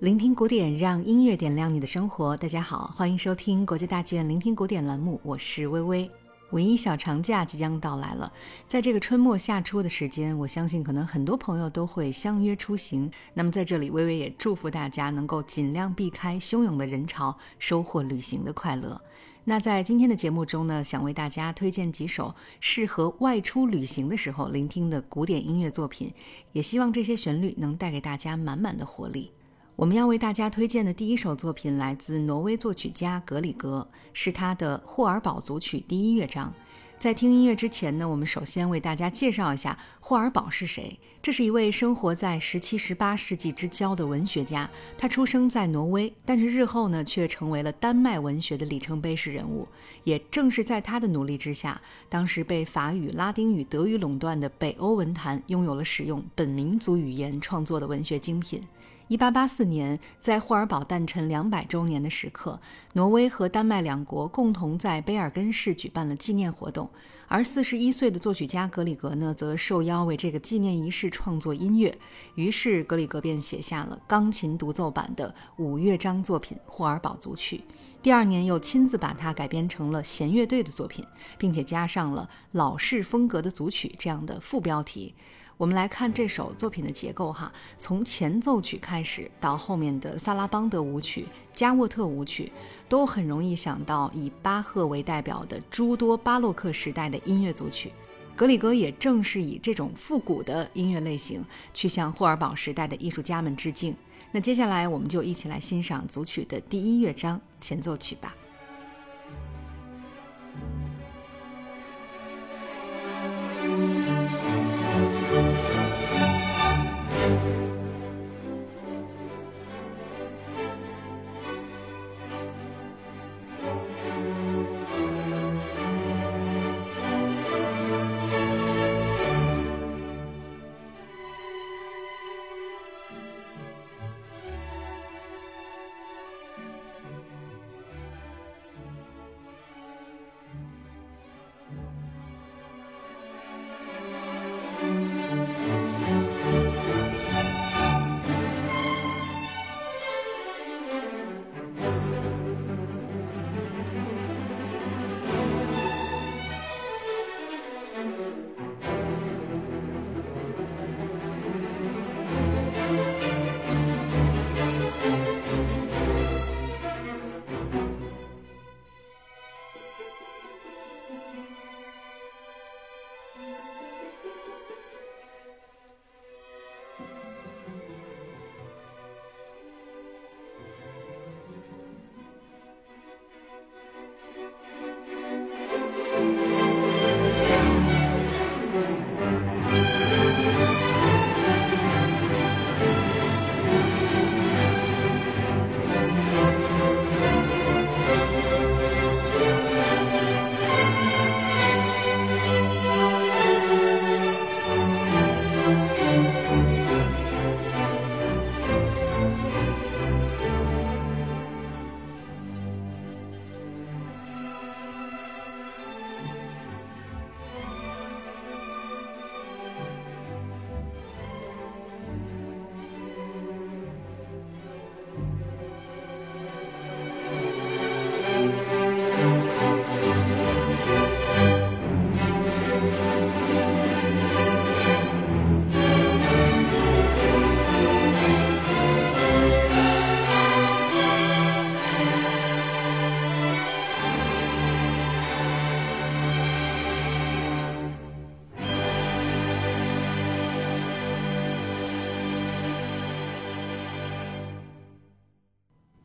聆听古典，让音乐点亮你的生活。大家好，欢迎收听国际大剧院聆听古典栏目，我是微微。五一小长假即将到来了，在这个春末夏初的时间，我相信可能很多朋友都会相约出行。那么在这里，微微也祝福大家能够尽量避开汹涌的人潮，收获旅行的快乐。那在今天的节目中呢，想为大家推荐几首适合外出旅行的时候聆听的古典音乐作品，也希望这些旋律能带给大家满满的活力。我们要为大家推荐的第一首作品来自挪威作曲家格里格，是他的霍尔堡组曲第一乐章。在听音乐之前呢，我们首先为大家介绍一下霍尔堡是谁。这是一位生活在十七、十八世纪之交的文学家。他出生在挪威，但是日后呢，却成为了丹麦文学的里程碑式人物。也正是在他的努力之下，当时被法语、拉丁语、德语垄断的北欧文坛，拥有了使用本民族语言创作的文学精品。一八八四年，在霍尔堡诞辰两百周年的时刻，挪威和丹麦两国共同在卑尔根市举办了纪念活动。而四十一岁的作曲家格里格呢，则受邀为这个纪念仪式创作音乐。于是，格里格便写下了钢琴独奏版的五乐章作品《霍尔堡组曲》。第二年，又亲自把它改编成了弦乐队的作品，并且加上了“老式风格的组曲”这样的副标题。我们来看这首作品的结构哈，从前奏曲开始到后面的萨拉邦德舞曲、加沃特舞曲，都很容易想到以巴赫为代表的诸多巴洛克时代的音乐组曲。格里格也正是以这种复古的音乐类型去向霍尔堡时代的艺术家们致敬。那接下来我们就一起来欣赏组曲的第一乐章前奏曲吧。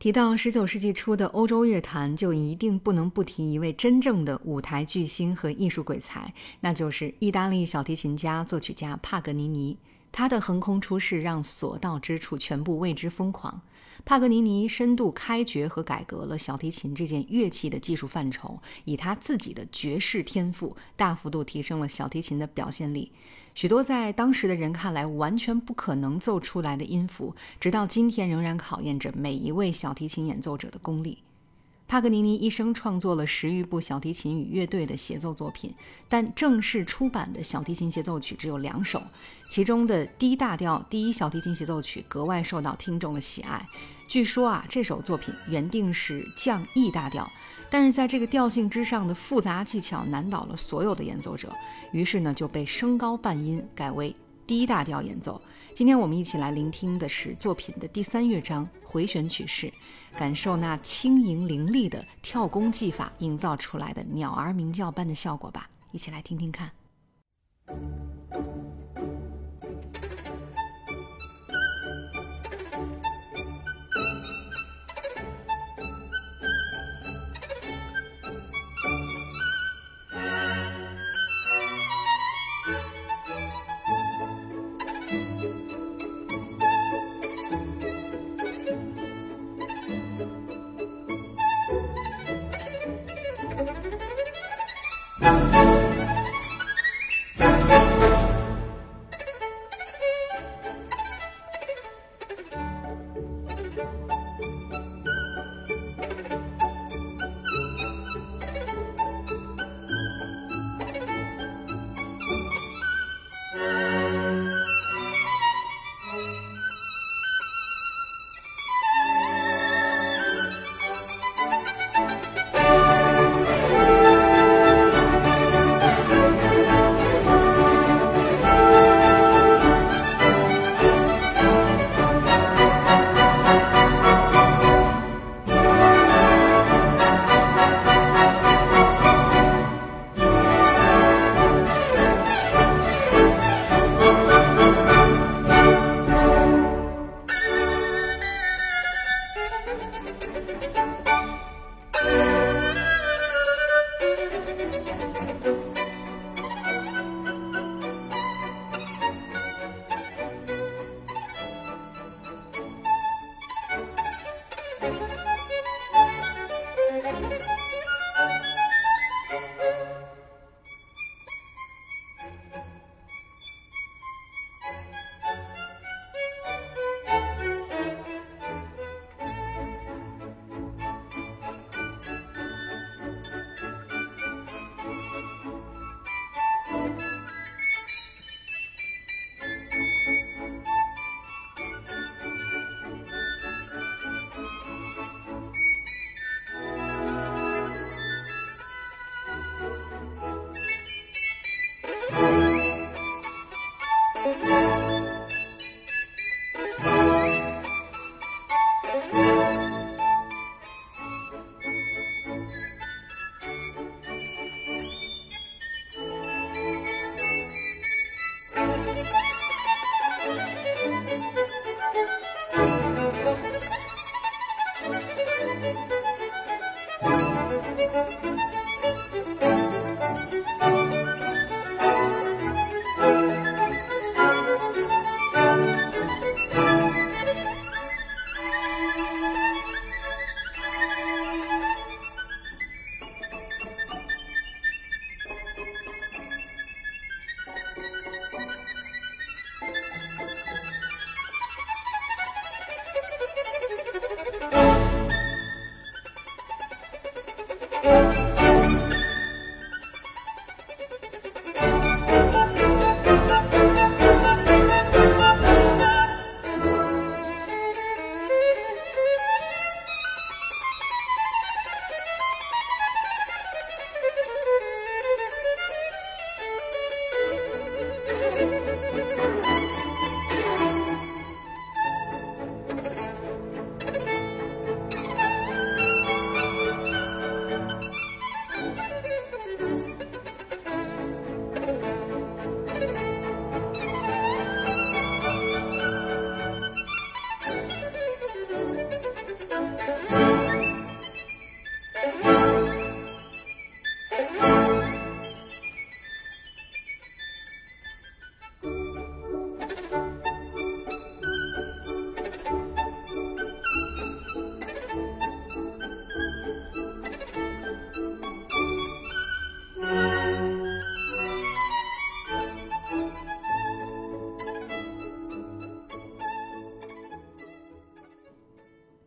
提到十九世纪初的欧洲乐坛，就一定不能不提一位真正的舞台巨星和艺术鬼才，那就是意大利小提琴家、作曲家帕格尼尼。他的横空出世让所到之处全部为之疯狂。帕格尼尼深度开掘和改革了小提琴这件乐器的技术范畴，以他自己的绝世天赋，大幅度提升了小提琴的表现力。许多在当时的人看来完全不可能奏出来的音符，直到今天仍然考验着每一位小提琴演奏者的功力。帕格尼尼一生创作了十余部小提琴与乐队的协奏作品，但正式出版的小提琴协奏曲只有两首，其中的 D 大调第一小提琴协奏曲格外受到听众的喜爱。据说啊，这首作品原定是降 E 大调，但是在这个调性之上的复杂技巧难倒了所有的演奏者，于是呢就被升高半音，改为第一大调演奏。今天我们一起来聆听的是作品的第三乐章回旋曲式，感受那轻盈凌厉的跳弓技法营造出来的鸟儿鸣叫般的效果吧。一起来听听看。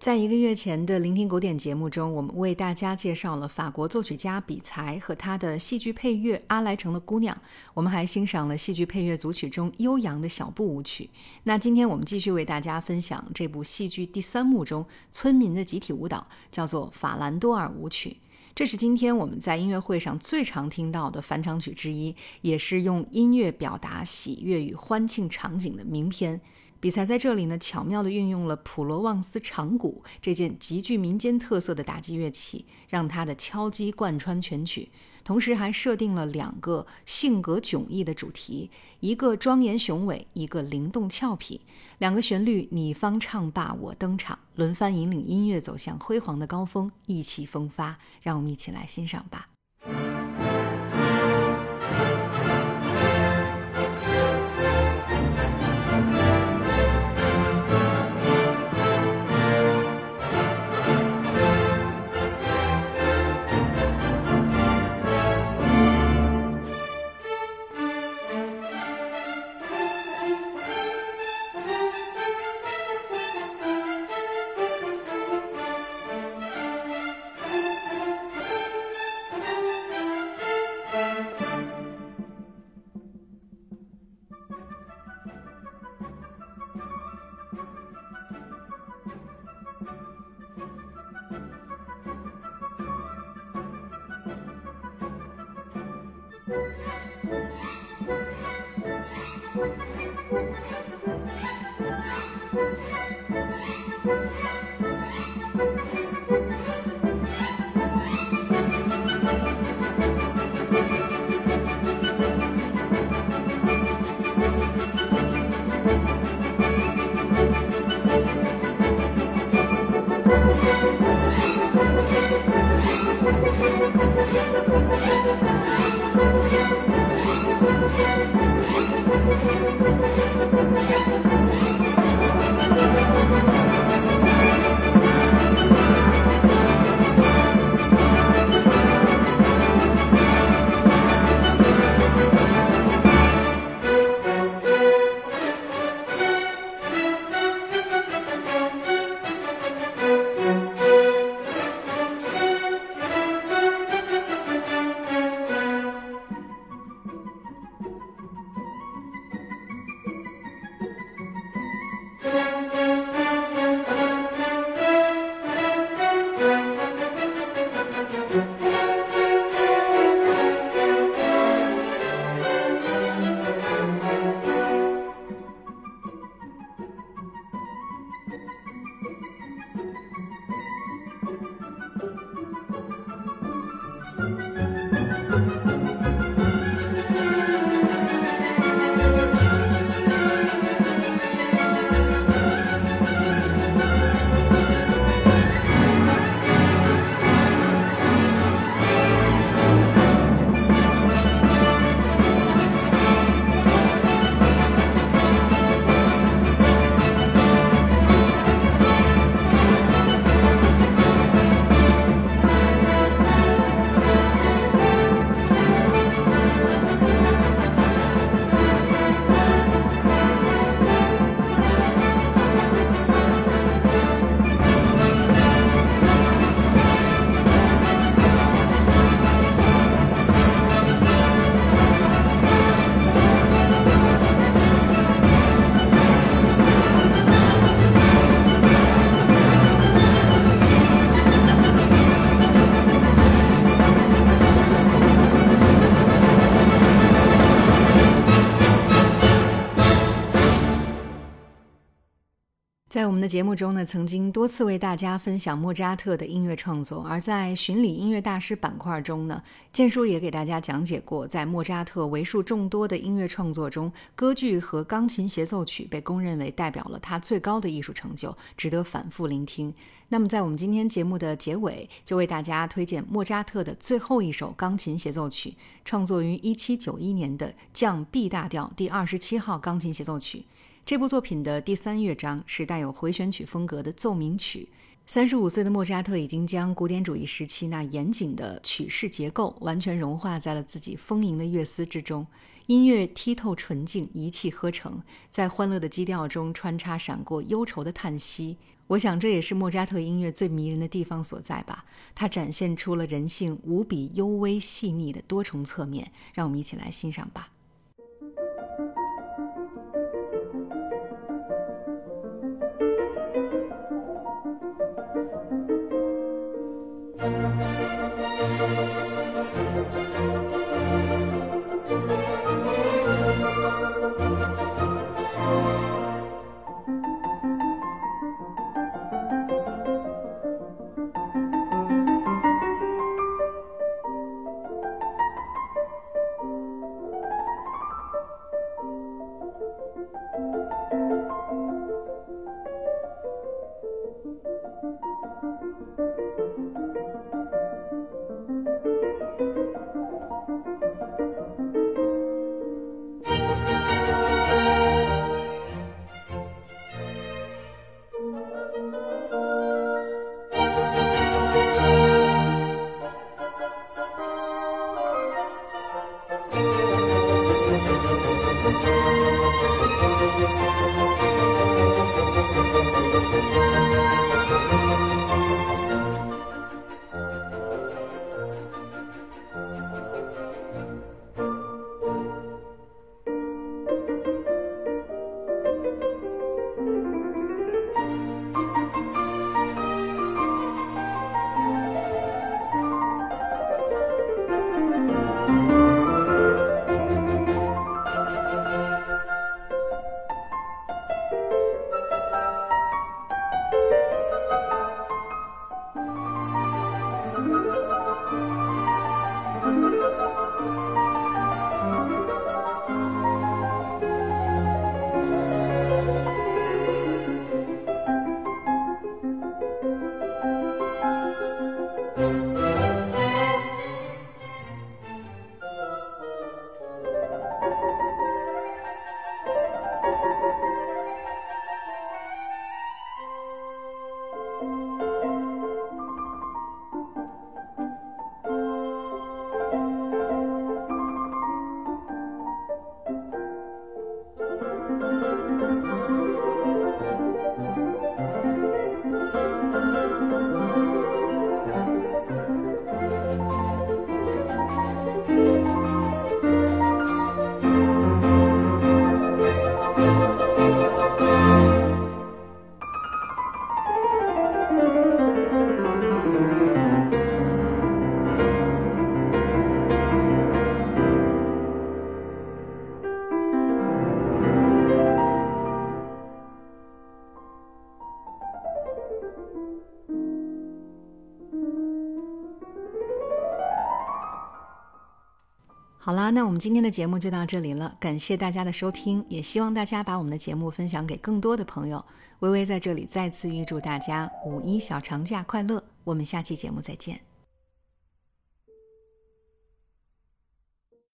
在一个月前的聆听古典节目中，我们为大家介绍了法国作曲家比才和他的戏剧配乐《阿莱城的姑娘》，我们还欣赏了戏剧配乐组曲中悠扬的小步舞曲。那今天我们继续为大家分享这部戏剧第三幕中村民的集体舞蹈，叫做《法兰多尔舞曲》。这是今天我们在音乐会上最常听到的返场曲之一，也是用音乐表达喜悦与欢庆场景的名篇。比赛在这里呢，巧妙地运用了普罗旺斯长鼓这件极具民间特色的打击乐器，让它的敲击贯穿全曲。同时还设定了两个性格迥异的主题，一个庄严雄伟，一个灵动俏皮。两个旋律你方唱罢我登场，轮番引领音乐走向辉煌的高峰，意气风发。让我们一起来欣赏吧。在我们的节目中呢，曾经多次为大家分享莫扎特的音乐创作，而在巡礼音乐大师板块中呢，建叔也给大家讲解过，在莫扎特为数众多的音乐创作中，歌剧和钢琴协奏曲被公认为代表了他最高的艺术成就，值得反复聆听。那么，在我们今天节目的结尾，就为大家推荐莫扎特的最后一首钢琴协奏曲，创作于1791年的降 B 大调第二十七号钢琴协奏曲。这部作品的第三乐章是带有回旋曲风格的奏鸣曲，三十五岁的莫扎特已经将古典主义时期那严谨的曲式结构完全融化在了自己丰盈的乐思之中，音乐剔透纯净，一气呵成，在欢乐的基调中穿插闪过忧愁的叹息。我想这也是莫扎特音乐最迷人的地方所在吧，它展现出了人性无比幽微细腻的多重侧面。让我们一起来欣赏吧。好那我们今天的节目就到这里了，感谢大家的收听，也希望大家把我们的节目分享给更多的朋友。微微在这里再次预祝大家五一小长假快乐，我们下期节目再见。